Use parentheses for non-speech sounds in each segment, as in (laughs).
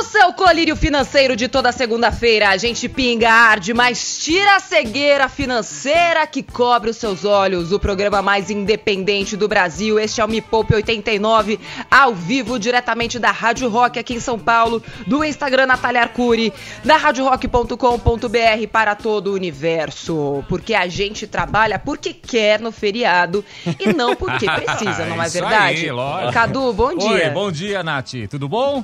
O seu colírio financeiro de toda segunda-feira, a gente pinga, arde, mas tira a cegueira financeira que cobre os seus olhos. O programa mais independente do Brasil, este é o Me Poupe 89, ao vivo, diretamente da Rádio Rock aqui em São Paulo, do Instagram Natália Arcuri, da radiorock.com.br para todo o universo. Porque a gente trabalha porque quer no feriado e não porque (laughs) precisa, não é verdade? aí, lógico. Cadu, bom dia. Oi, bom dia, Nath. Tudo bom?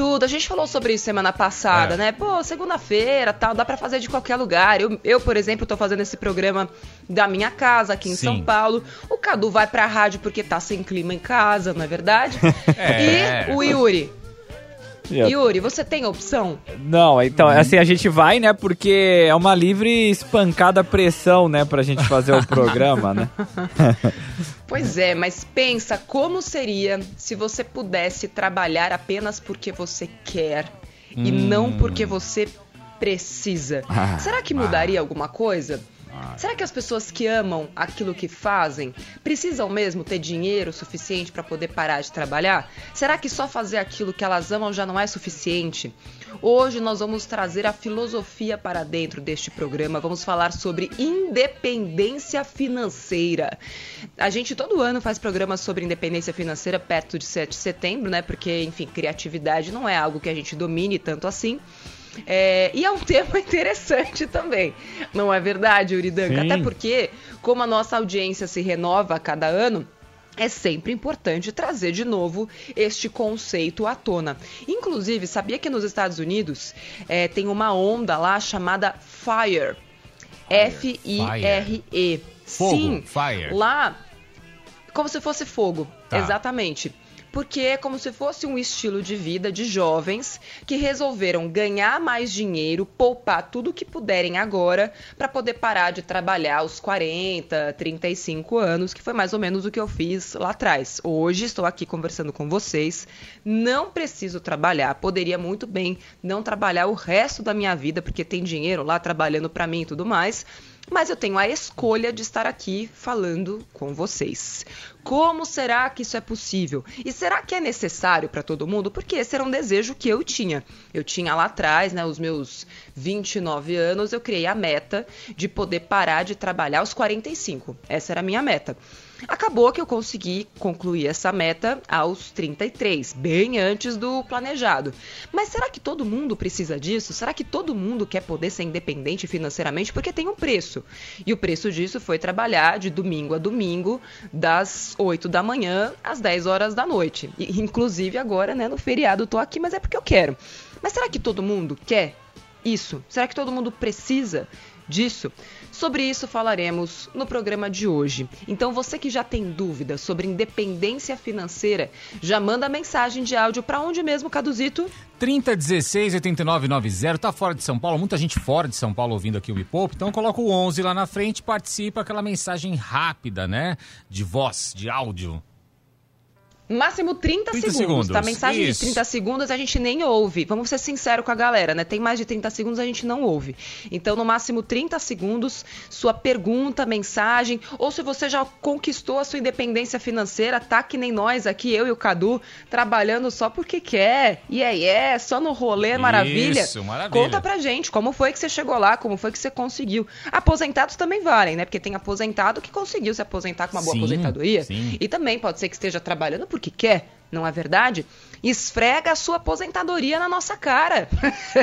Tudo. A gente falou sobre isso semana passada, É. né? Pô, segunda-feira, tal, dá pra fazer de qualquer lugar. Eu, eu, por exemplo, tô fazendo esse programa da minha casa aqui em Sim. São Paulo. O Cadu vai pra rádio porque tá sem clima em casa, não é verdade? (laughs) É. E o Yuri. Eu- Yuri, você tem opção? Não, então, assim, a gente vai, né, porque é uma livre espancada pressão, né, pra gente fazer o programa, né? (laughs) Pois é, mas pensa como seria se você pudesse trabalhar apenas porque você quer e não porque você precisa. Ah, Será que mudaria alguma coisa? Será que as pessoas que amam aquilo que fazem precisam mesmo ter dinheiro suficiente para poder parar de trabalhar? Será que só fazer aquilo que elas amam já não é suficiente? Hoje nós vamos trazer a filosofia para dentro deste programa. Vamos falar sobre independência financeira. A gente todo ano faz programas sobre independência financeira perto de 7 de setembro, né? Porque, enfim, criatividade não é algo que a gente domine tanto assim. É, e é um (laughs) tema interessante também, não é verdade, Uridanka? Sim. Até porque, como a nossa audiência se renova a cada ano, é sempre importante trazer de novo este conceito à tona. Inclusive, sabia que nos Estados Unidos é, tem uma onda lá chamada FIRE. F-I-R-E. Sim, fire. lá, como se fosse fogo, Tá. exatamente. Porque é como se fosse um estilo de vida de jovens que resolveram ganhar mais dinheiro, poupar tudo que puderem agora para poder parar de trabalhar aos 40, 35 anos, que foi mais ou menos o que eu fiz lá atrás. Hoje estou aqui conversando com vocês, não preciso trabalhar, poderia muito bem não trabalhar o resto da minha vida porque tem dinheiro lá trabalhando para mim e tudo mais mas eu tenho a escolha de estar aqui falando com vocês. Como será que isso é possível? E será que é necessário para todo mundo? Porque esse era um desejo que eu tinha. Eu tinha lá atrás, né, os meus 29 anos, eu criei a meta de poder parar de trabalhar aos 45. Essa era a minha meta. Acabou que eu consegui concluir essa meta aos 33, bem antes do planejado. Mas será que todo mundo precisa disso? Será que todo mundo quer poder ser independente financeiramente? Porque tem um preço. E o preço disso foi trabalhar de domingo a domingo, das 8 da manhã às 10 horas da noite. E, inclusive agora, né, no feriado, eu tô aqui, mas é porque eu quero. Mas será que todo mundo quer isso? Será que todo mundo precisa disso? Sobre isso falaremos no programa de hoje. Então você que já tem dúvidas sobre independência financeira, já manda mensagem de áudio para onde mesmo, Caduzito? 3016 8990, tá fora de São Paulo, muita gente fora de São Paulo ouvindo aqui o Me Poupe, então coloca o 11 lá na frente, participa aquela mensagem rápida, né? De voz, de áudio. Máximo 30, 30 segundos, tá? Mensagem isso. de 30 segundos a gente nem ouve. Vamos ser sinceros com a galera, né? Tem mais de 30 segundos a gente não ouve. Então, no máximo 30 segundos, sua pergunta, mensagem, ou se você já conquistou a sua independência financeira, tá que nem nós aqui, eu e o Cadu, trabalhando só porque quer. E é, é, só no rolê, maravilha. Isso, maravilha. Conta pra gente como foi que você chegou lá, como foi que você conseguiu. Aposentados também valem, né? Porque tem aposentado que conseguiu se aposentar com uma boa Sim, aposentadoria. sim. E também pode ser que esteja trabalhando porque quer, não é verdade? Esfrega a sua aposentadoria na nossa cara.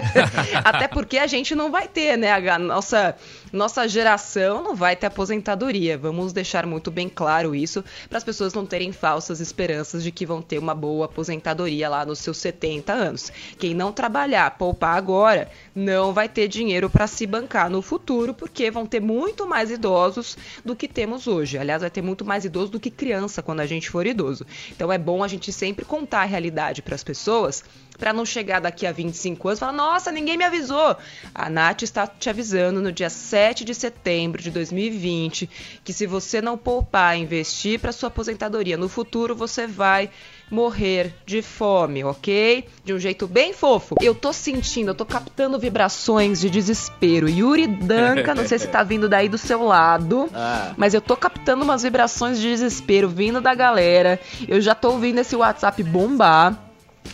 (laughs) Até porque a gente não vai ter, né? A nossa, nossa geração não vai ter aposentadoria. Vamos deixar muito bem claro isso para as pessoas não terem falsas esperanças de que vão ter uma boa aposentadoria lá nos seus 70 anos. Quem não trabalhar, poupar agora, não vai ter dinheiro para se bancar no futuro, porque vão ter muito mais idosos do que temos hoje. Aliás, vai ter muito mais idoso do que criança quando a gente for idoso. Então é bom a gente sempre contar a realidade para as pessoas, para não chegar daqui a 25 anos e falar: "Nossa, ninguém me avisou". A Nath está te avisando no dia 7 de setembro de 2020 que se você não poupar, investir para sua aposentadoria no futuro, você vai morrer de fome, ok? De um jeito bem fofo. Eu tô sentindo, eu tô captando vibrações de desespero. Yuri Danca, não sei se tá vindo daí do seu lado, (laughs) Ah. mas eu tô captando umas vibrações de desespero vindo da galera. Eu já tô ouvindo esse WhatsApp bombar.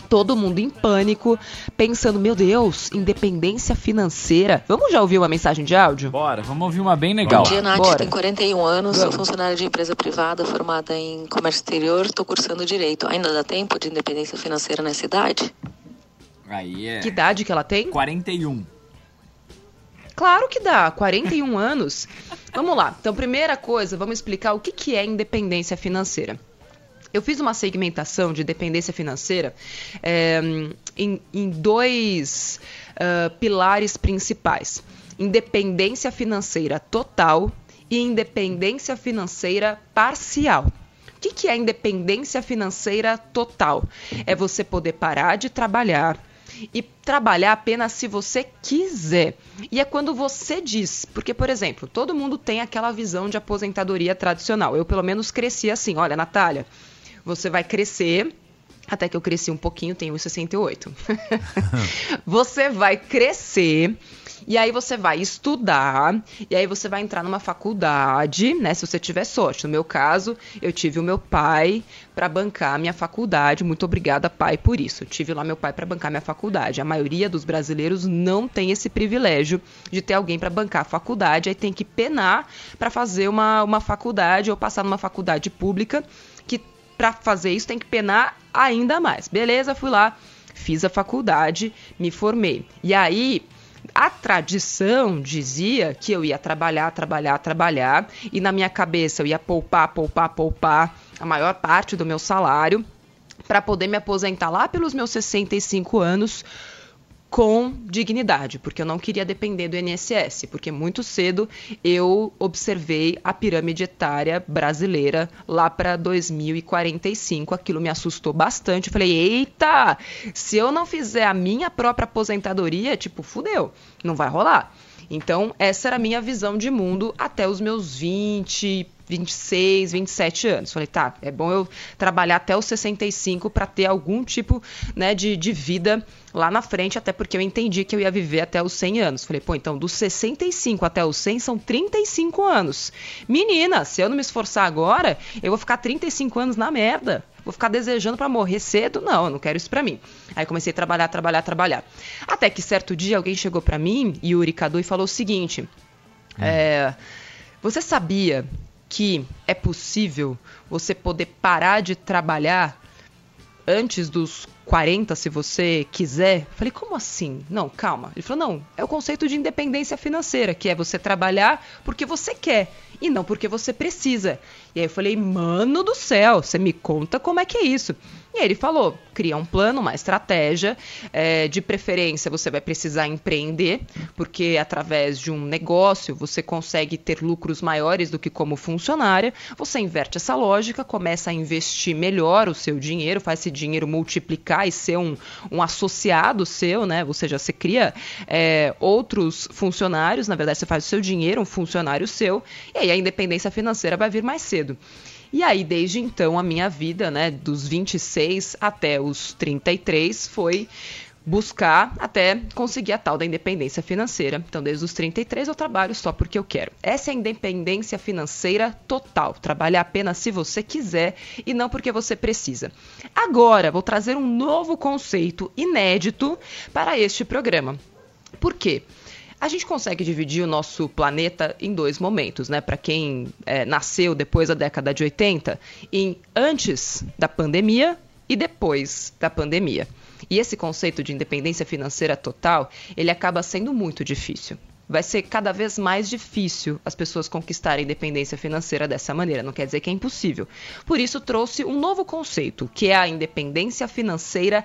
Todo mundo em pânico, pensando, meu Deus, independência financeira. Vamos já ouvir uma mensagem de áudio? Bora, vamos ouvir uma bem legal. Bom dia, Nath. Bora. Tenho 41 anos, sou funcionária de empresa privada, formada em comércio exterior, estou cursando direito. Ainda dá tempo de independência financeira nessa idade? Aí é Que idade que ela tem? 41. Claro que dá, 41 anos. Vamos lá. Então, primeira coisa, vamos explicar o que, que é independência financeira. Eu fiz uma segmentação de dependência financeira é, em, em dois ah, pilares principais: independência financeira total e independência financeira parcial. O que, que é independência financeira total? É você poder parar de trabalhar e trabalhar apenas se você quiser. E é quando você diz, porque, por exemplo, todo mundo tem aquela visão de aposentadoria tradicional. Eu, pelo menos, cresci assim. Olha, Natália, você vai crescer. Até que eu cresci um pouquinho, tenho 1,68. (laughs) você vai crescer. E aí você vai estudar, e aí você vai entrar numa faculdade, né? Se você tiver sorte. No meu caso, eu tive o meu pai para bancar a minha faculdade. Muito obrigada, pai, por isso. Eu tive lá meu pai para bancar minha faculdade. A maioria dos brasileiros não tem esse privilégio de ter alguém para bancar a faculdade, aí tem que penar para fazer uma, uma faculdade ou passar numa faculdade pública que para fazer isso tem que penar ainda mais. Beleza, fui lá, fiz a faculdade, me formei. E aí a tradição dizia que eu ia trabalhar, trabalhar, trabalhar, e na minha cabeça eu ia poupar, poupar, poupar a maior parte do meu salário para poder me aposentar lá pelos meus 65 anos com dignidade, porque eu não queria depender do INSS, porque muito cedo eu observei a pirâmide etária brasileira lá para 2045, aquilo me assustou bastante. Eu falei: "Eita, se eu não fizer a minha própria aposentadoria, tipo, fudeu, não vai rolar". Então, essa era a minha visão de mundo até os meus 20, 26, 27 anos. Falei, tá, é bom eu trabalhar até os 65 para ter algum tipo né, de, de vida lá na frente, até porque eu entendi que eu ia viver até os 100 anos. Falei, pô, então dos 65 até os 100 são 35 anos. Menina, se eu não me esforçar agora, eu vou ficar 35 anos na merda. Vou ficar desejando para morrer cedo? Não, eu não quero isso para mim. Aí comecei a trabalhar, trabalhar, trabalhar. Até que certo dia alguém chegou para mim, Yuri Cadu, e falou o seguinte: é, Você sabia que é possível você poder parar de trabalhar antes dos 40, se você quiser? Falei, como assim? Não, calma. Ele falou, não, é o conceito de independência financeira, que é você trabalhar porque você quer e não porque você precisa. E aí eu falei, mano do céu, você me conta como é que é isso. E aí ele falou, cria um plano, uma estratégia, é, de preferência você vai precisar empreender, porque através de um negócio você consegue ter lucros maiores do que como funcionária, você inverte essa lógica, começa a investir melhor o seu dinheiro, faz esse dinheiro multiplicar e ser um, um associado seu, né? Ou seja, você cria é, outros funcionários, na verdade você faz o seu dinheiro um funcionário seu, e aí a independência financeira vai vir mais cedo. E aí, desde então, a minha vida, né, dos 26 até os 33, foi buscar até conseguir a tal da independência financeira. Então, desde os 33 eu trabalho só porque eu quero. Essa é a independência financeira total. Trabalhar apenas se você quiser e não porque você precisa. Agora, vou trazer um novo conceito inédito para este programa. Por quê? A gente consegue dividir o nosso planeta em dois momentos, né? Para quem é, nasceu depois da década de 80, em antes da pandemia e depois da pandemia. E esse conceito de independência financeira total, ele acaba sendo muito difícil. Vai ser cada vez mais difícil as pessoas conquistarem independência financeira dessa maneira. Não quer dizer que é impossível. Por isso, trouxe um novo conceito, que é a independência financeira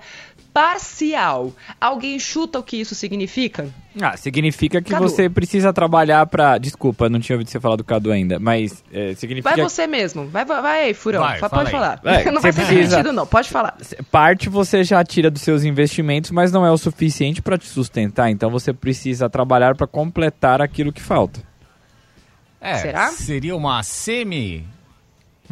parcial. Alguém chuta o que isso significa? Ah, significa que Cadu. você precisa trabalhar pra. Desculpa, não tinha ouvido você falar do Cadu ainda, mas é, significa Vai você mesmo. Vai, vai, vai aí, Furão. Vai, Fa- fala pode aí. falar. É, (laughs) não você vai fazer precisa- sentido, não. Pode falar. parte você já tira dos seus investimentos, mas não é o suficiente pra te sustentar. Então você precisa trabalhar pra completar aquilo que falta. É, Será? seria uma semi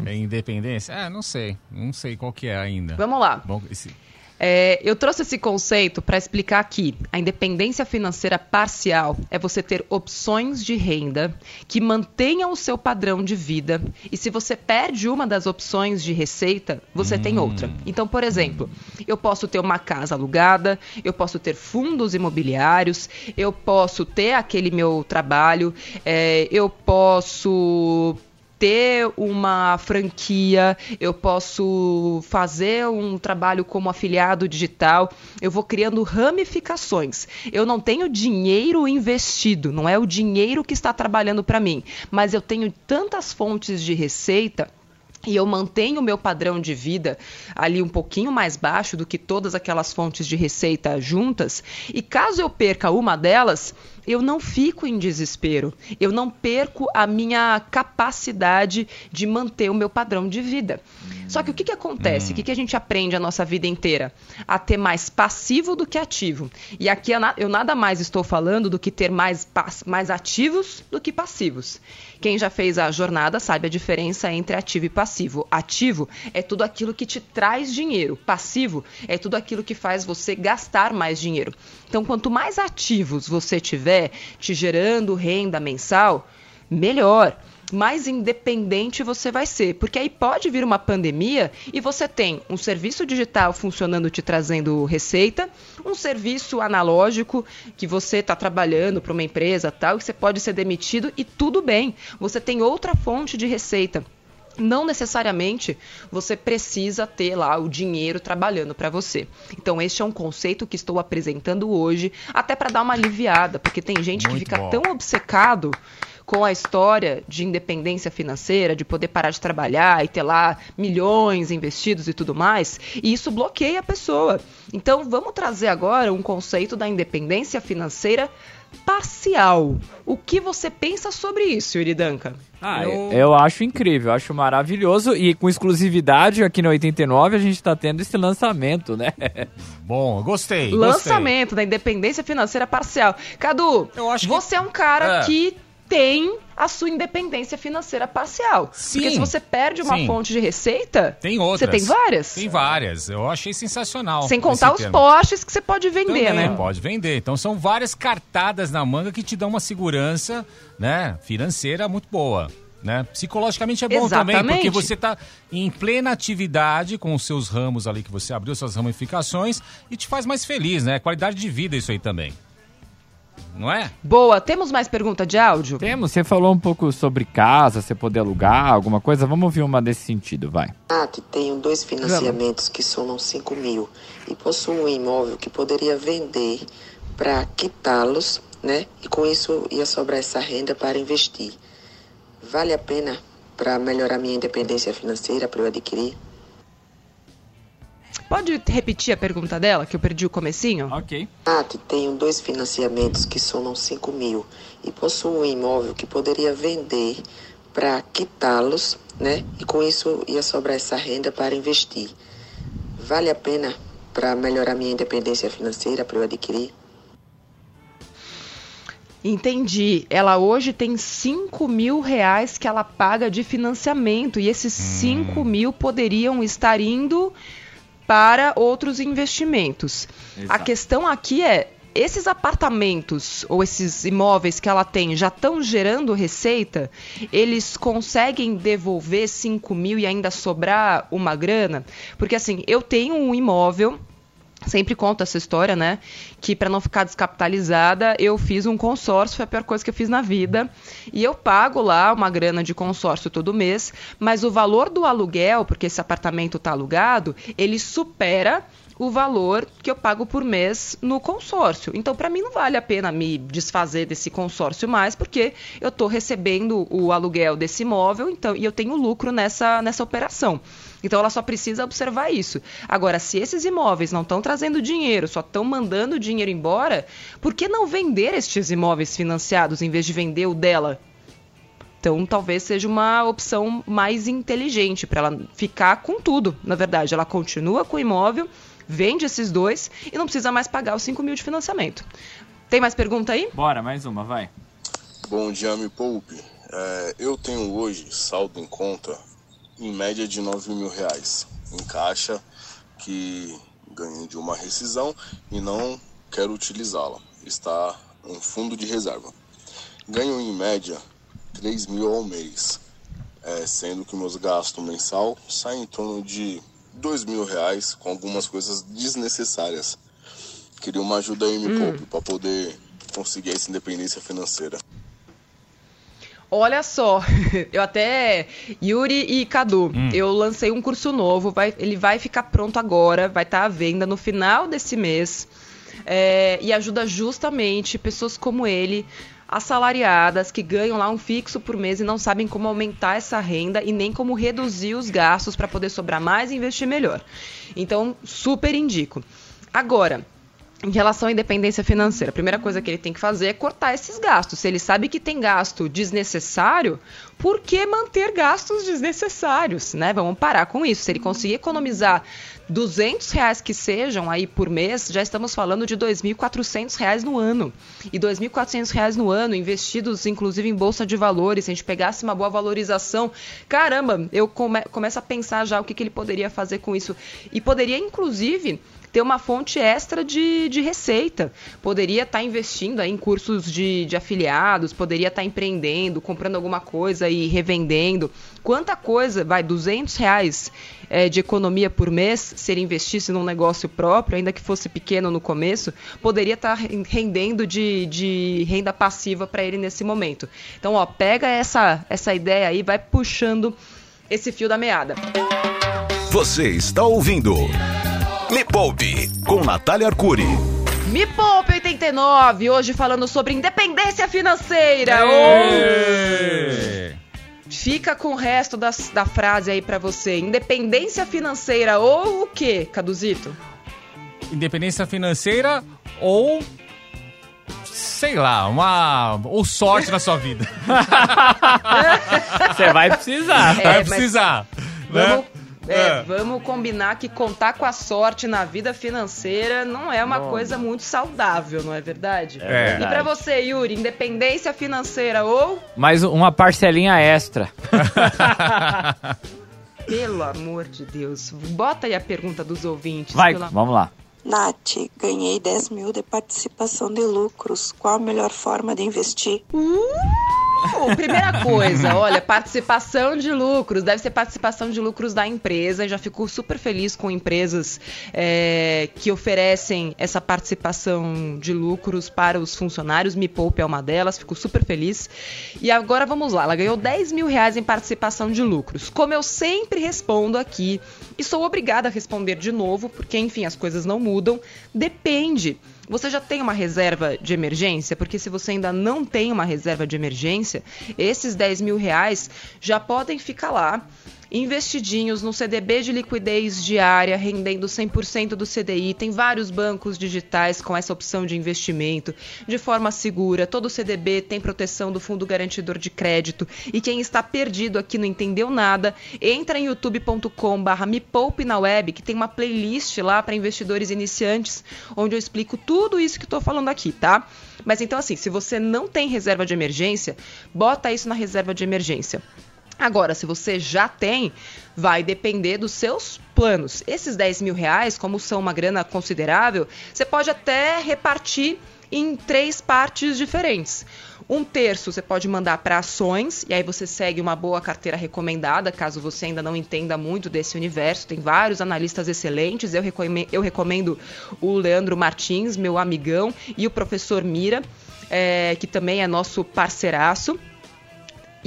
É independência? É, não sei. Não sei qual que é ainda. Vamos lá. Bom, esse- É, eu trouxe esse conceito para explicar aqui. A independência financeira parcial é você ter opções de renda que mantenham o seu padrão de vida. E se você perde uma das opções de receita, você tem outra. Então, por exemplo, eu posso ter uma casa alugada, eu posso ter fundos imobiliários, eu posso ter aquele meu trabalho, é, eu posso ter uma franquia, eu posso fazer um trabalho como afiliado digital, eu vou criando ramificações. Eu não tenho dinheiro investido, não é o dinheiro que está trabalhando para mim, mas eu tenho tantas fontes de receita e eu mantenho o meu padrão de vida ali um pouquinho mais baixo do que todas aquelas fontes de receita juntas, e caso eu perca uma delas, eu não fico em desespero, eu não perco a minha capacidade de manter o meu padrão de vida. Só que o que, que acontece? O que, que a gente aprende a nossa vida inteira? A ter mais passivo do que ativo. E aqui eu na- eu nada mais estou falando do que ter mais, mais ativos do que passivos. Quem já fez a jornada sabe a diferença entre ativo e passivo. Ativo é tudo aquilo que te traz dinheiro. Passivo é tudo aquilo que faz você gastar mais dinheiro. Então, quanto mais ativos você tiver, te gerando renda mensal, melhor. Mais independente você vai ser. Porque aí pode vir uma pandemia e você tem um serviço digital funcionando, te trazendo receita, um serviço analógico que você está trabalhando para uma empresa tal, que você pode ser demitido e tudo bem. Você tem outra fonte de receita. Não necessariamente você precisa ter lá o dinheiro trabalhando para você. Então, este é um conceito que estou apresentando hoje, até para dar uma aliviada, porque tem gente que Muito fica bom. tão obcecado com a história de independência financeira, de poder parar de trabalhar e ter lá milhões investidos e tudo mais, e isso bloqueia a pessoa. Então, vamos trazer agora um conceito da independência financeira parcial. O que você pensa sobre isso, Yuri Danca? Ah, Eu- eu... eu acho incrível, acho maravilhoso. E com exclusividade aqui no 89 a gente tá tendo esse lançamento, né? (laughs) Bom, gostei. Lançamento da independência financeira parcial. Cadu, Eu acho que- você é um cara É. que tem a sua independência financeira parcial. Sim. Porque se você perde uma Sim. fonte de receita, Tem outras. você tem várias. Tem várias. Eu achei sensacional. Sem contar os termo. postes que você pode vender, Também né? pode vender. Então são várias cartadas na manga que te dão uma segurança, né, financeira muito boa. Né? Psicologicamente é bom também, Exatamente. porque você está em plena atividade com os seus ramos ali que você abriu, suas ramificações, e te faz mais feliz, né? Qualidade de vida isso aí também. Não é? Boa, temos mais pergunta de áudio? Temos, você falou um pouco sobre casa, você poder alugar, alguma coisa. Vamos ouvir uma desse sentido, vai. Nath, tenho dois financiamentos que somam 5 mil e possuo um imóvel que poderia vender para quitá-los, né? E com isso ia sobrar essa renda para investir. Vale a pena para melhorar minha independência financeira para eu adquirir? Pode repetir a pergunta dela, que eu perdi o comecinho? Ok. Nath, tenho dois financiamentos que somam 5 mil e possuo um imóvel que poderia vender para quitá-los, né? E com isso ia sobrar essa renda para investir. Vale a pena para melhorar minha independência financeira para eu adquirir? Entendi. Ela hoje tem 5 mil reais que ela paga de financiamento e esses 5 mil poderiam estar indo para outros investimentos. A Exato. questão aqui é. Esses apartamentos ou esses imóveis que ela tem já estão gerando receita? Eles conseguem devolver 5 mil e ainda sobrar uma grana? Porque assim, eu tenho um imóvel sempre conto essa história, né? Que para não ficar descapitalizada, eu fiz um consórcio, foi a pior coisa que eu fiz na vida. E eu pago lá uma grana de consórcio todo mês, mas o valor do aluguel, porque esse apartamento está alugado, ele supera o valor que eu pago por mês no consórcio. Então, para mim, não vale a pena me desfazer desse consórcio mais, porque eu estou recebendo o aluguel desse imóvel então, e eu tenho lucro nessa, nessa operação. Então, ela só precisa observar isso. Agora, se esses imóveis não estão trazendo dinheiro, só estão mandando dinheiro embora, por que não vender estes imóveis financiados em vez de vender o dela? Então, talvez seja uma opção mais inteligente para ela ficar com tudo. Na verdade, ela continua com o imóvel, vende esses dois e não precisa mais pagar os 5 mil de financiamento. Tem mais pergunta aí? Bora, mais uma, vai. Bom dia, me poupe. É, eu tenho hoje saldo em conta em média de 9 mil reais em caixa que ganhei de uma rescisão e não quero utilizá-la. Está em fundo de reserva. Ganho em média 3 mil ao mês, é, sendo que meus gastos mensal saem em torno de 2 mil reais com algumas coisas desnecessárias. Queria uma ajuda aí, me Hum. poupe, para poder conseguir essa independência financeira. Olha só, (laughs) eu até. Yuri e Cadu, Hum. eu lancei um curso novo, vai- ele vai ficar pronto agora, vai estar à venda no final desse mês. é, e ajuda justamente pessoas como ele, assalariadas, que ganham lá um fixo por mês e não sabem como aumentar essa renda e nem como reduzir os gastos para poder sobrar mais e investir melhor. Então, super indico. Agora, em relação à independência financeira, a primeira coisa que ele tem que fazer é cortar esses gastos. Se ele sabe que tem gasto desnecessário, por que manter gastos desnecessários, né? Vamos parar com isso. Se ele conseguir economizar 200 reais que sejam aí por mês, já estamos falando de 2.400 reais no ano. E 2.400 reais no ano, investidos inclusive em bolsa de valores, se a gente pegasse uma boa valorização, caramba, eu come- começo a pensar já o que, que ele poderia fazer com isso. E poderia, inclusive, ter uma fonte extra de, de receita. Poderia estar investindo aí em cursos de, de afiliados, poderia estar empreendendo, comprando alguma coisa e revendendo. Quanta coisa, vai, 200 reais eh, de economia por mês, se ele investisse num negócio próprio, ainda que fosse pequeno no começo, poderia estar ren- rendendo de, de renda passiva para ele nesse momento. Então, ó, pega essa, essa ideia aí, vai puxando esse fio da meada. Você está ouvindo Me Poupe com Natália Arcuri. Me Poupe 89, hoje falando sobre independência financeira. Ou... Fica com o resto das- da frase aí pra você. Independência financeira ou o quê, Caduzito? Independência financeira ou. Sei lá, uma. Ou sorte na sua vida. (laughs) Você vai precisar. É, Vai precisar. né? Vamos, é, É. vamos combinar que contar com a sorte na vida financeira não é uma coisa muito saudável, não é verdade? É. E pra você, Yuri, independência financeira ou Mais uma parcelinha extra. (laughs) Pelo amor de Deus. Bota aí a pergunta dos ouvintes. Vai, pelo- vamos lá. Nath, ganhei 10 mil de participação de lucros. Qual a melhor forma de investir? Uh, primeira coisa, (laughs) olha, participação de lucros. Deve ser participação de lucros da empresa. Já fico super feliz com empresas é, que oferecem essa participação de lucros para os funcionários. Me Poupe é uma delas, fico super feliz. E agora vamos lá, ela ganhou 10 mil reais em participação de lucros. Como eu sempre respondo aqui, e sou obrigada a responder de novo, porque enfim, as coisas não mudam, depende. Você já tem uma reserva de emergência? Porque se você ainda não tem uma reserva de emergência, esses 10 mil reais já podem ficar lá investidinhos no CDB de liquidez diária, rendendo 100% do CDI. Tem vários bancos digitais com essa opção de investimento de forma segura. Todo CDB tem proteção do Fundo Garantidor de Crédito. E quem está perdido aqui não entendeu nada, entra em youtube.com/barra me poupe na web, que tem uma playlist lá para investidores iniciantes, onde eu explico tudo isso que estou falando aqui, tá? Mas então, assim, se você não tem reserva de emergência, bota isso na reserva de emergência. Agora, se você já tem, vai depender dos seus planos. Esses 10 mil reais, como são uma grana considerável, você pode até repartir em três partes diferentes. Um terço você pode mandar para ações, e aí você segue uma boa carteira recomendada, caso você ainda não entenda muito desse universo. Tem vários analistas excelentes. Eu recomendo, eu recomendo o Leandro Martins, meu amigão, e o professor Mira, é, que também é nosso parceiraço.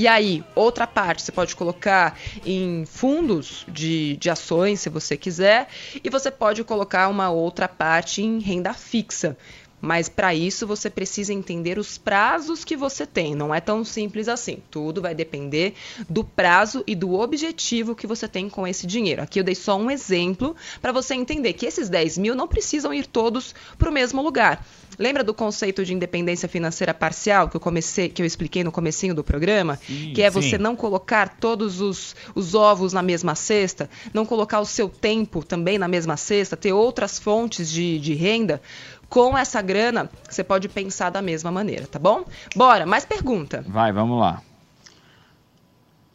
E aí, outra parte você pode colocar em fundos de, de ações, se você quiser, e você pode colocar uma outra parte em renda fixa. Mas para isso você precisa entender os prazos que você tem. Não é tão simples assim. Tudo vai depender do prazo e do objetivo que você tem com esse dinheiro. Aqui eu dei só um exemplo para você entender que esses 10 mil não precisam ir todos para o mesmo lugar. Lembra do conceito de independência financeira parcial que eu comecei, que eu expliquei no comecinho do programa? Sim, que é você sim. não colocar todos os, os ovos na mesma cesta, não colocar o seu tempo também na mesma cesta, ter outras fontes de, de renda. Com essa grana, você pode pensar da mesma maneira, tá bom? Bora, mais pergunta. Vai, vamos lá.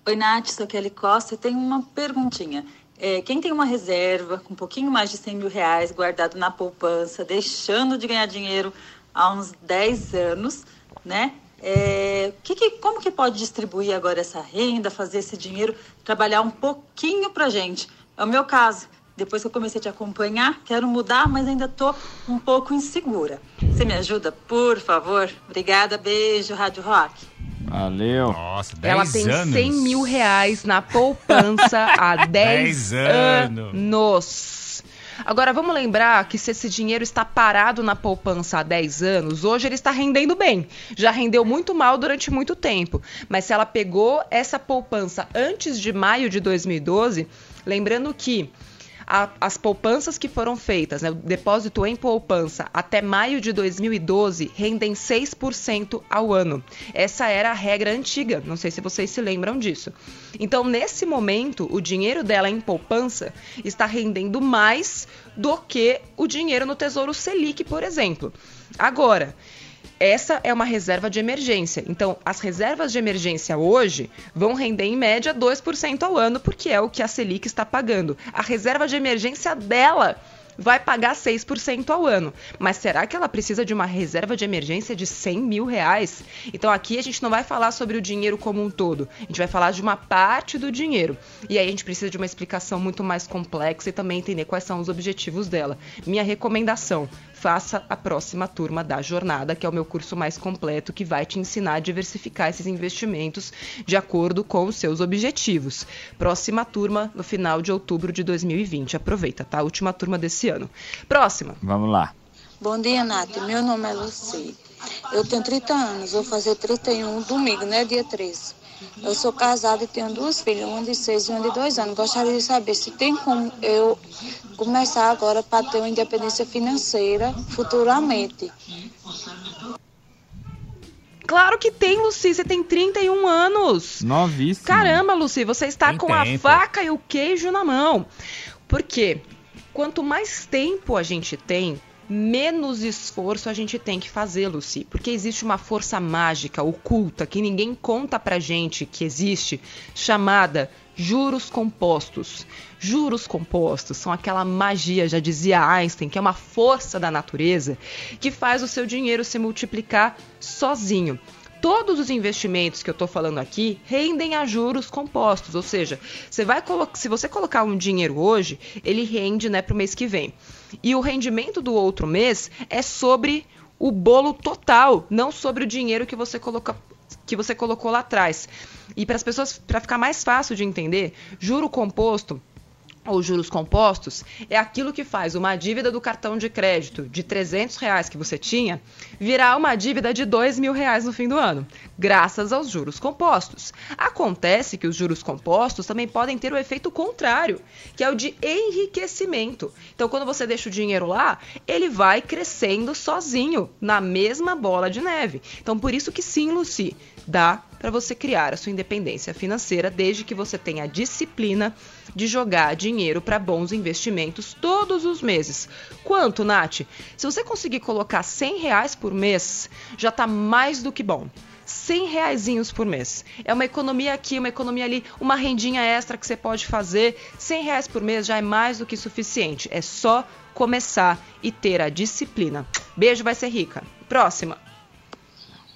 Oi, Nath, sou Kelly Costa e tenho uma perguntinha. É, quem tem uma reserva com um pouquinho mais de 100 mil reais guardado na poupança, deixando de ganhar dinheiro há uns 10 anos, né? É, que, que, como que pode distribuir agora essa renda, fazer esse dinheiro trabalhar um pouquinho pra gente? É o meu caso. Depois que eu comecei a te acompanhar, quero mudar, mas ainda tô um pouco insegura. Você me ajuda, por favor? Obrigada, beijo, Rádio Rock. Valeu. Nossa, 10 Ela tem anos. 100 mil reais na poupança (laughs) há 10 10 anos. anos. Agora, vamos lembrar que se esse dinheiro está parado na poupança há 10 anos, hoje ele está rendendo bem. Já rendeu muito mal durante muito tempo. Mas se ela pegou essa poupança antes de maio de 2012, lembrando que a- as poupanças que foram feitas, né, o depósito em poupança até maio de 2012 rendem 6% ao ano. Essa era a regra antiga, não sei se vocês se lembram disso. Então, nesse momento, o dinheiro dela em poupança está rendendo mais do que o dinheiro no Tesouro Selic, por exemplo. Agora, essa é uma reserva de emergência. Então, as reservas de emergência hoje vão render em média 2% ao ano, porque é o que a Selic está pagando. A reserva de emergência dela vai pagar 6% ao ano. Mas será que ela precisa de uma reserva de emergência de 100 mil reais? Então aqui a gente não vai falar sobre o dinheiro como um todo, a gente vai falar de uma parte do dinheiro. E aí a gente precisa de uma explicação muito mais complexa e também entender quais são os objetivos dela. Minha recomendação, faça a próxima turma da jornada, que é o meu curso mais completo que vai te ensinar a diversificar esses investimentos de acordo com os seus objetivos. Próxima turma no final de outubro de 2020. Aproveita, tá? Última turma desse ano. Próxima. Vamos lá. Bom dia, Nath. Meu nome é Luci. Eu tenho 30 anos, vou fazer 31 domingo, né? Dia 13. Eu sou casada e tenho duas filhas, uma de 6 e uma de 2 anos. Gostaria de saber se tem como eu começar agora para ter uma independência financeira futuramente. Claro que tem, Luci. Você tem 31 anos. Novíssimo. Caramba, Luci, você está Tem com a tempo. faca e o queijo na mão. Por quê? Quanto mais tempo a gente tem, menos esforço a gente tem que fazer, Luci. Porque existe uma força mágica, oculta, que ninguém conta pra gente que existe, chamada juros compostos. Juros compostos são aquela magia, já dizia Einstein, que é uma força da natureza que faz o seu dinheiro se multiplicar sozinho. Todos os investimentos que eu estou falando aqui rendem a juros compostos, ou seja, você vai se você colocar um dinheiro hoje, ele rende né, para o mês que vem. E o rendimento do outro mês é sobre o bolo total, não sobre o dinheiro que você coloca, que você colocou lá atrás. E para as pessoas, para ficar mais fácil de entender, juro composto ou juros compostos é aquilo que faz uma dívida do cartão de crédito de 300 reais que você tinha virar uma dívida de 2 mil reais no fim do ano, graças aos juros compostos. Acontece que os juros compostos também podem ter o efeito contrário, que é o de enriquecimento. Então, quando você deixa o dinheiro lá, ele vai crescendo sozinho, na mesma bola de neve. Então, por isso que sim, Luci, dá para você criar a sua independência financeira desde que você tenha a disciplina de jogar dinheiro para bons investimentos todos os meses. Quanto, Nath? Se você conseguir colocar 100 reais por mês, já está mais do que bom. 100 reaisinhos por mês. É uma economia aqui, uma economia ali, uma rendinha extra que você pode fazer. 100 reais por mês já é mais do que suficiente. É só começar e ter a disciplina. Beijo, vai ser rica. Próxima.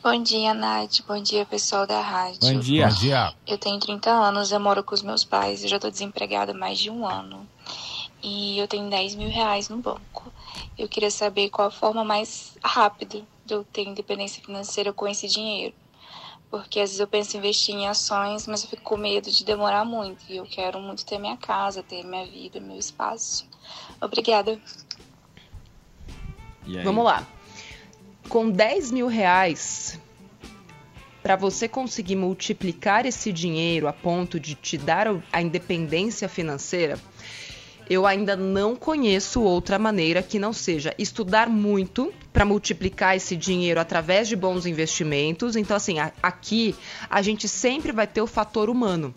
Bom dia, Nath. Bom dia, pessoal da rádio. Bom dia. Bom dia. Eu tenho 30 anos, eu moro com os meus pais, eu já tô desempregada há mais de um ano. E eu tenho 10 mil reais no banco. Eu queria saber qual a forma mais rápida de eu ter independência financeira com esse dinheiro. Porque às vezes eu penso em investir em ações, mas eu fico com medo de demorar muito. E eu quero muito ter minha casa, ter minha vida, meu espaço. Obrigada. E aí? Vamos lá. Com 10 mil reais, para você conseguir multiplicar esse dinheiro a ponto de te dar a independência financeira, eu ainda não conheço outra maneira que não seja estudar muito para multiplicar esse dinheiro através de bons investimentos. Então, assim, aqui a gente sempre vai ter o fator humano.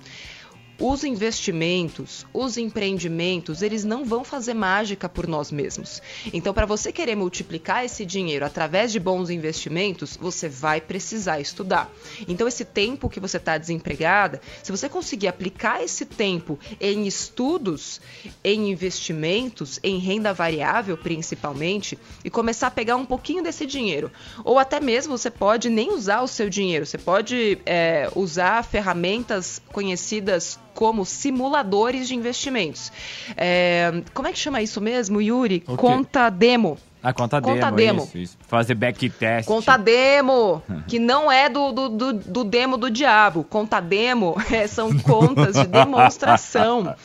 Os investimentos, os empreendimentos, eles não vão fazer mágica por nós mesmos. Então, para você querer multiplicar esse dinheiro através de bons investimentos, você vai precisar estudar. Então, esse tempo que você está desempregada, se você conseguir aplicar esse tempo em estudos, em investimentos, em renda variável principalmente, e começar a pegar um pouquinho desse dinheiro, ou até mesmo você pode nem usar o seu dinheiro, você pode é, usar ferramentas conhecidas como simuladores de investimentos. É, como é que chama isso mesmo, Yuri? Conta demo. A conta, conta demo, demo. Isso, isso. Fazer backtest. Conta demo, (laughs) que não é do, do, do, do, demo do diabo. Conta demo (laughs) é, são contas de demonstração. (laughs)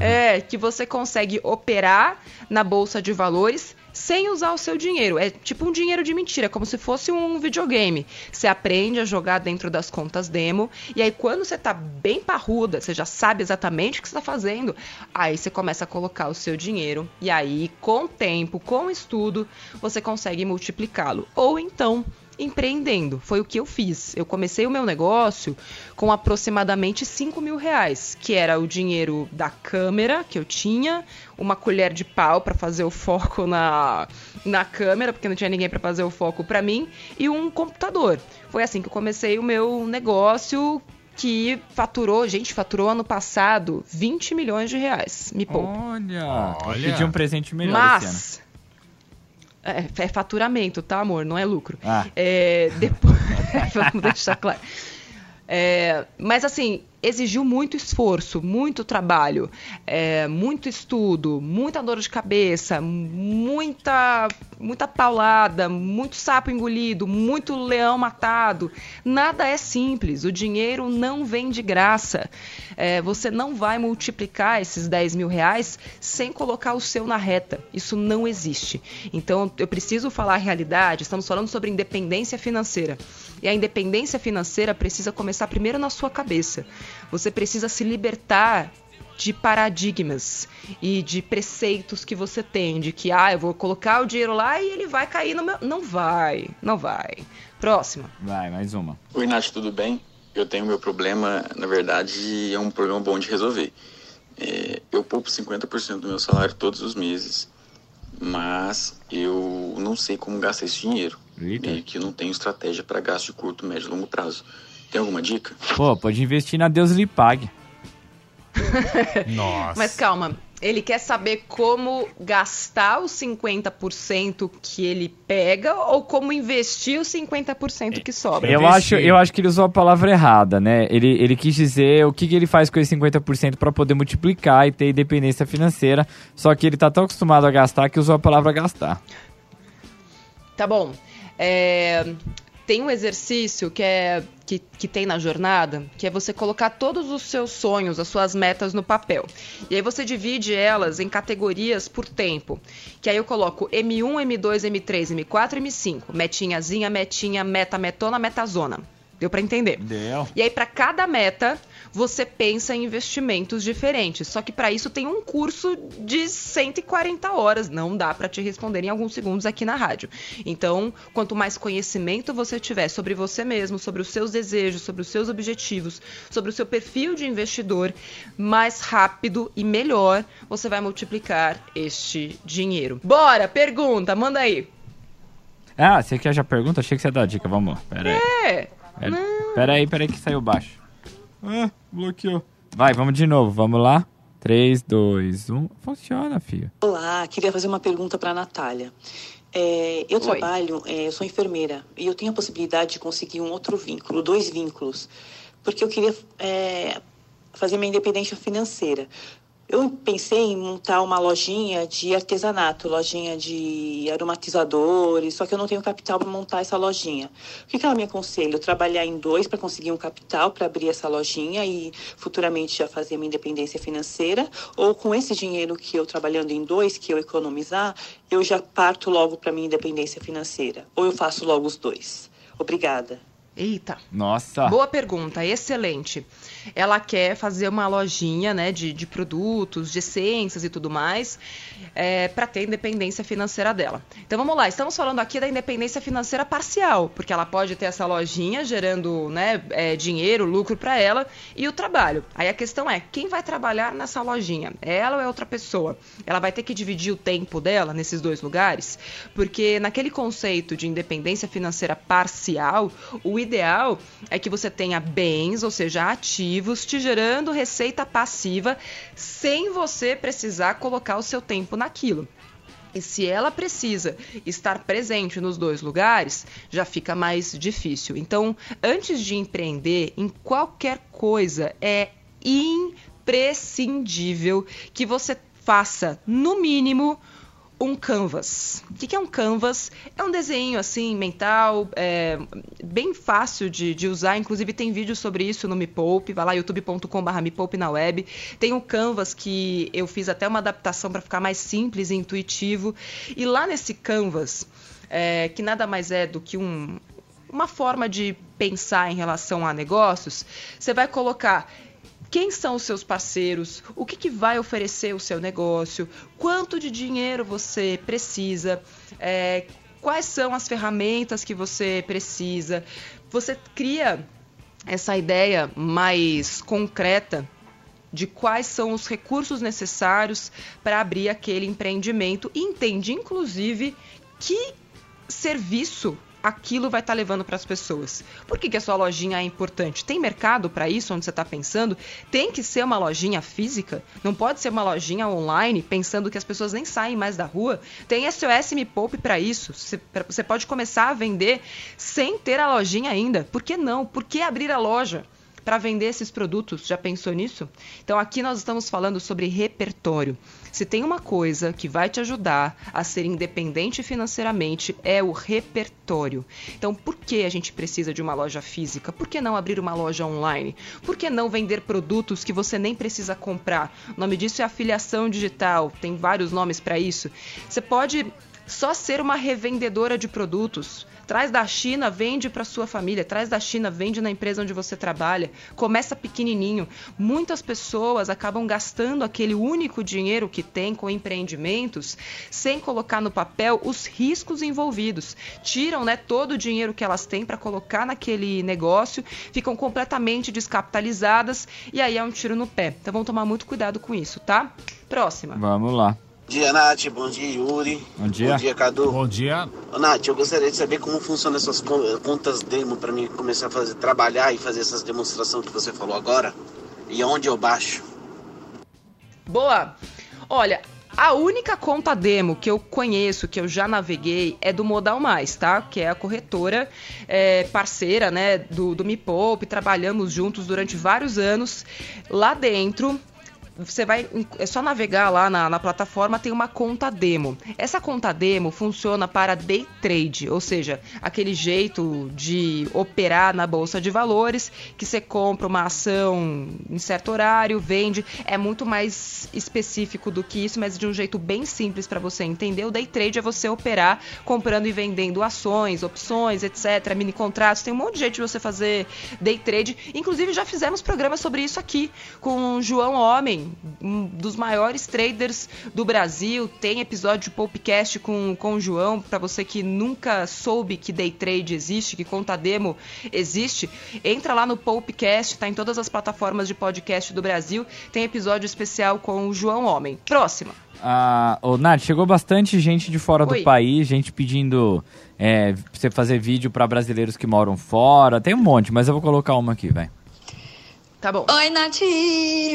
É, que você consegue operar na bolsa de valores sem usar o seu dinheiro. É tipo um dinheiro de mentira, como se fosse um videogame. Você aprende a jogar dentro das contas demo, e aí quando você tá bem parruda, você já sabe exatamente o que você tá fazendo, aí você começa a colocar o seu dinheiro, e aí com tempo, com estudo, você consegue multiplicá-lo. Ou então empreendendo. Foi o que eu fiz. Eu comecei o meu negócio com aproximadamente 5 mil reais, que era o dinheiro da câmera que eu tinha, uma colher de pau para fazer o foco na, na câmera, porque não tinha ninguém para fazer o foco para mim, e um computador. Foi assim que eu comecei o meu negócio que faturou, gente, faturou ano passado 20 milhões de reais. Me poupa. Olha, Olha. pedi um presente melhor Mas, é, é, faturamento, tá, amor? Não é lucro. Ah. É, depois, (laughs) vamos deixar claro. É, mas assim, exigiu muito esforço, muito trabalho, é, muito estudo, muita dor de cabeça, muita, muita paulada, muito sapo engolido, muito leão matado. Nada é simples. O dinheiro não vem de graça. É, você não vai multiplicar esses 10 mil reais sem colocar o seu na reta. Isso não existe. Então, eu preciso falar a realidade. Estamos falando sobre independência financeira. E a independência financeira precisa começar primeiro na sua cabeça. Você precisa se libertar de paradigmas e de preceitos que você tem, de que ah, eu vou colocar o dinheiro lá e ele vai cair no meu. Não vai, não vai. Próxima. Vai, mais uma. Oi, Nath, tudo bem? Eu tenho meu problema, na verdade, é um problema bom de resolver. É, eu poupo 50% do meu salário todos os meses, mas eu não sei como gastar esse dinheiro. Eita. E que eu não tenho estratégia para gasto de curto, médio e longo prazo. Tem alguma dica? Pô, pode investir na Deus lhe pague. (laughs) Nossa. Mas calma, ele quer saber como gastar os 50% que ele pega ou como investir os 50% que sobra. Eu acho, eu acho que ele usou a palavra errada, né? Ele, ele quis dizer o que, que ele faz com esse 50% para poder multiplicar e ter independência financeira. Só que ele tá tão acostumado a gastar que usou a palavra gastar. Tá bom. É, tem um exercício que é que, que tem na jornada, que é você colocar todos os seus sonhos, as suas metas no papel. E aí você divide elas em categorias por tempo. Que aí eu coloco M1, M2, M3, M4, M5. Metinhazinha, metinha, meta, metona, metazona. Deu para entender? Deu. E aí, para cada meta, você pensa em investimentos diferentes. Só que para isso tem um curso de 140 horas. Não dá para te responder em alguns segundos aqui na rádio. Então, quanto mais conhecimento você tiver sobre você mesmo, sobre os seus desejos, sobre os seus objetivos, sobre o seu perfil de investidor, mais rápido e melhor você vai multiplicar este dinheiro. Bora, pergunta, manda aí. Ah, você quer já pergunta? Achei que você ia dar dica. Vamos lá. Pera aí. É. Pera, pera aí, pera aí que saiu baixo. Ah, bloqueou. Vai, vamos de novo. Vamos lá. 3, 2, 1. Funciona, filho. Olá, queria fazer uma pergunta para a Natália. É, eu Oi. trabalho, é, eu sou enfermeira e eu tenho a possibilidade de conseguir um outro vínculo, dois vínculos, porque eu queria é, fazer minha independência financeira. Eu pensei em montar uma lojinha de artesanato, lojinha de aromatizadores, só que eu não tenho capital para montar essa lojinha. O que, que ela me aconselha? Eu trabalhar em dois para conseguir um capital para abrir essa lojinha e futuramente já fazer minha independência financeira? Ou com esse dinheiro que eu trabalhando em dois, que eu economizar, eu já parto logo para minha independência financeira? Ou eu faço logo os dois? Obrigada. Eita. Nossa. Boa pergunta, excelente. Ela quer fazer uma lojinha né, de, de produtos, de essências e tudo mais, é, para ter independência financeira dela. Então vamos lá, estamos falando aqui da independência financeira parcial, porque ela pode ter essa lojinha gerando né, é, dinheiro, lucro para ela e o trabalho. Aí a questão é, quem vai trabalhar nessa lojinha? Ela ou é outra pessoa? Ela vai ter que dividir o tempo dela nesses dois lugares? Porque naquele conceito de independência financeira parcial, o ideal é que você tenha bens, ou seja, ativos, te gerando receita passiva sem você precisar colocar o seu tempo naquilo. E se ela precisa estar presente nos dois lugares, já fica mais difícil. Então, antes de empreender em qualquer coisa, é imprescindível que você faça, no mínimo, um canvas. O que é um canvas? É um desenho assim mental, é, bem fácil de, de, usar. Inclusive tem vídeo sobre isso no Me Poupe. Vai lá youtube.com/barra Me Poupe na web. Tem um canvas que eu fiz até uma adaptação para ficar mais simples e intuitivo. E lá nesse canvas, é, que nada mais é do que um, uma forma de pensar em relação a negócios, você vai colocar quem são os seus parceiros, o que, que vai oferecer o seu negócio, quanto de dinheiro você precisa, é, quais são as ferramentas que você precisa. Você cria essa ideia mais concreta de quais são os recursos necessários para abrir aquele empreendimento. E entende, inclusive, que serviço aquilo vai estar tá levando para as pessoas. Por que, que a sua lojinha é importante? Tem mercado para isso onde você está pensando? Tem que ser uma lojinha física? Não pode ser uma lojinha online pensando que as pessoas nem saem mais da rua? Tem SOS Me Poupe para isso. Você, pode começar a vender sem ter a lojinha ainda. Por que não? Por que abrir a loja? Para vender esses produtos. Já pensou nisso? Então aqui nós estamos falando sobre repertório. Se tem uma coisa que vai te ajudar a ser independente financeiramente é o repertório. Então, por que a gente precisa de uma loja física? Por que não abrir uma loja online? Por que não vender produtos que você nem precisa comprar? O nome disso é afiliação digital, tem vários nomes para isso. Você pode só ser uma revendedora de produtos. Traz da China, vende para sua família. Traz da China, vende na empresa onde você trabalha. Começa pequenininho. Muitas pessoas acabam gastando aquele único dinheiro que tem com empreendimentos sem colocar no papel os riscos envolvidos. Tiram, né, todo o dinheiro que elas têm para colocar naquele negócio, ficam completamente descapitalizadas e aí é um tiro no pé. Então vamos tomar muito cuidado com isso, tá? Próxima. Vamos lá. Bom dia, Nath. Bom dia, Yuri. Bom dia. Bom dia, Cadu. Bom dia. Ô, Nath, eu gostaria de saber como funcionam essas contas demo para mim começar a fazer, trabalhar e fazer essas demonstrações que você falou agora. E onde eu baixo? Boa. Olha, a única conta demo que eu conheço, que eu já naveguei, é do Modal Mais, tá? Que é a corretora é, parceira, né, do, do Me Poupe. Trabalhamos juntos durante vários anos. Lá dentro, você vai. É só navegar lá na, na, plataforma, tem uma conta demo. Essa conta demo funciona para day trade, ou seja, aquele jeito de operar na bolsa de valores, que você compra uma ação em certo horário, vende. É muito mais específico do que isso, mas de um jeito bem simples para você entender. O day trade é você operar comprando e vendendo ações, opções, etc., mini contratos. Tem um monte de jeito de você fazer day trade. Inclusive, já fizemos programas sobre isso aqui com o João Homem um dos maiores traders do Brasil. Tem episódio de podcast com, com o João, para você que nunca soube que day trade existe, que conta demo existe. Entra lá no Popcast, tá em todas as plataformas de podcast do Brasil. Tem episódio especial com o João Homem. Próxima. Ah, ô, Nath, chegou bastante gente de fora Oi. do país, gente pedindo é, pra você fazer vídeo para brasileiros que moram fora. Tem um monte, mas eu vou colocar uma aqui, vai. Tá bom. Oi, Nath!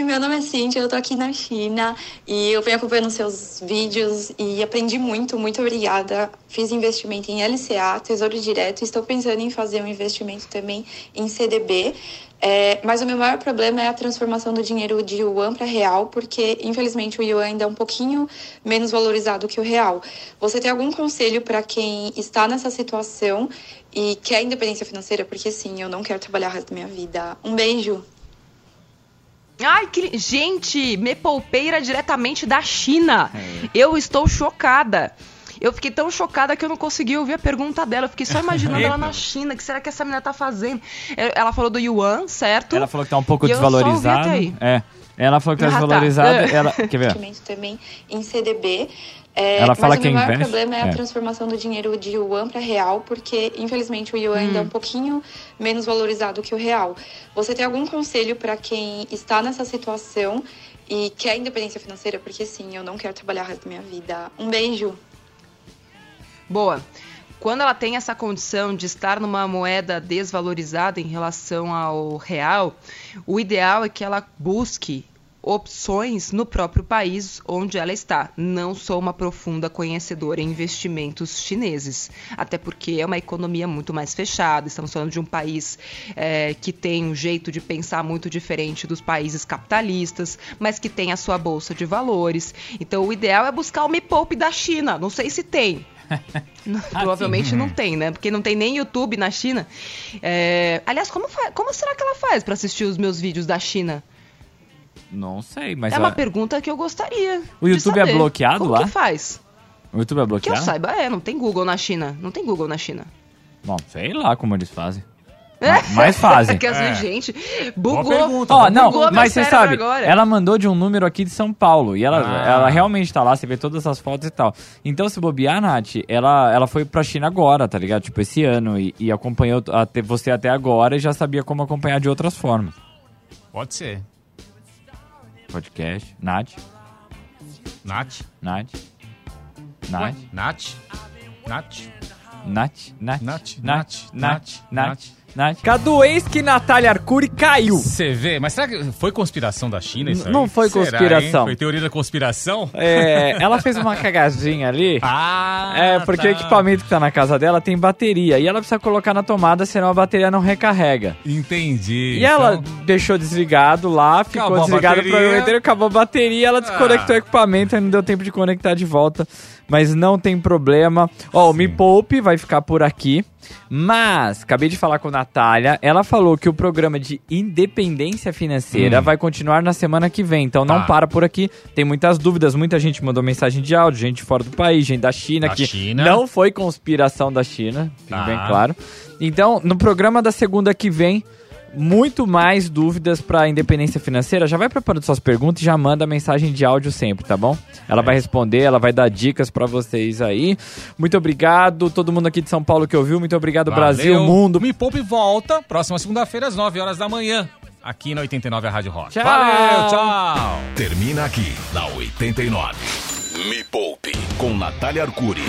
Meu nome é Cintia, eu tô aqui na China e eu venho acompanhando seus vídeos e aprendi muito, muito obrigada. Fiz investimento em LCA, Tesouro Direto, estou pensando em fazer um investimento também em CDB. É, mas o meu maior problema é a transformação do dinheiro de yuan para real, porque infelizmente o yuan ainda é um pouquinho menos valorizado que o real. Você tem algum conselho para quem está nessa situação e quer independência financeira? Porque sim, eu não quero trabalhar o resto da minha vida. Um beijo! Ai, que. Gente, me poupeira diretamente da China. É. Eu estou chocada. Eu fiquei tão chocada que eu não consegui ouvir a pergunta dela. Eu fiquei só imaginando ela na (laughs) China. O que será que essa menina tá fazendo? É, Ela falou do yuan, certo? Ela falou que tá um pouco E eu só ouvi desvalorizado. até aí. É. Ela falou que tá Ah, tá. desvalorizado. É. (laughs) Ela, quer ver? também em CDB. É, Ela fala mas que o meu maior investe- problema é a é. transformação do dinheiro de yuan para real, porque infelizmente o yuan ainda é Hum. um pouquinho menos valorizado que o real. Você tem algum conselho para quem está nessa situação e quer independência financeira? Porque sim, eu não quero trabalhar o resto da minha vida. Um beijo. Boa. Quando ela tem essa condição de estar numa moeda desvalorizada em relação ao real, o ideal é que ela busque opções no próprio país onde ela está. Não sou uma profunda conhecedora em investimentos chineses, até porque é uma economia muito mais fechada. Estamos falando de um país eh, que tem um jeito de pensar muito diferente dos países capitalistas, mas que tem a sua bolsa de valores. Então, o ideal é buscar o Me Poupe da China. Não sei se tem. (laughs) Provavelmente não tem, né? Porque não tem nem YouTube na China. É, Aliás, como, fa- como será que ela faz para assistir os meus vídeos da China? Não sei, mas é uma pergunta que eu gostaria. O de YouTube é bloqueado como lá? que faz? o YouTube é Que eu bloqueado? saiba, é, não tem Google na China. Não tem Google na China. Bom, sei lá como eles fazem. Ma- Mas fazem. (laughs) que assim, gente, bugou. Ó, não, bugou mas você sabe, agora. ela mandou de um número aqui de São Paulo e ela, Ah. ela realmente tá lá, você vê todas as fotos e tal. Então, se bobear, Nath, ela, ela foi pra China agora, tá ligado? Tipo, esse ano e, e acompanhou até, você até agora e já sabia como acompanhar de outras formas. Pode ser. Podcast, Nath, Nath. Nath, Nath, Nath. Nath. Nath, Nath, Nath, Nath, Nath, Nath, Nath. Nath. Cadu, eis que Natália Arcuri caiu. Você vê, mas será que foi conspiração da China isso aí? Não foi Será, conspiração. hein? Foi teoria da conspiração? É, ela fez uma cagadinha ali. (laughs) Ah, É, porque tá. o equipamento que tá na casa dela tem bateria. E ela precisa colocar na tomada, senão a bateria não recarrega. Entendi. E ela Então, deixou desligado lá, ficou Acabou desligado o bateria. programa inteiro, acabou a bateria, ela desconectou Ah. o equipamento, aí não deu tempo de conectar de volta. Mas não tem problema. Ó, o Me Poupe vai ficar por aqui. Mas, acabei de falar com a Natália, ela falou que o programa de independência financeira Hum. vai continuar na semana que vem. Então não Tá. para por aqui. Tem muitas dúvidas, muita gente mandou mensagem de áudio, gente fora do país, gente da China, Da que China. não foi conspiração da China, fique Tá. bem claro. Então, no programa da segunda que vem, muito mais dúvidas para independência financeira. Já vai preparando suas perguntas e já manda mensagem de áudio sempre, tá bom? Ela vai responder, ela vai dar dicas para vocês aí. Muito obrigado, todo mundo aqui de São Paulo que ouviu. Muito obrigado, Brasil, valeu. mundo. Me Poupe volta próxima segunda-feira às 9 horas da manhã. Aqui na 89 a Rádio Rock. Tchau. Valeu, tchau. Termina aqui na 89. Me Poupe com Natália Arcuri.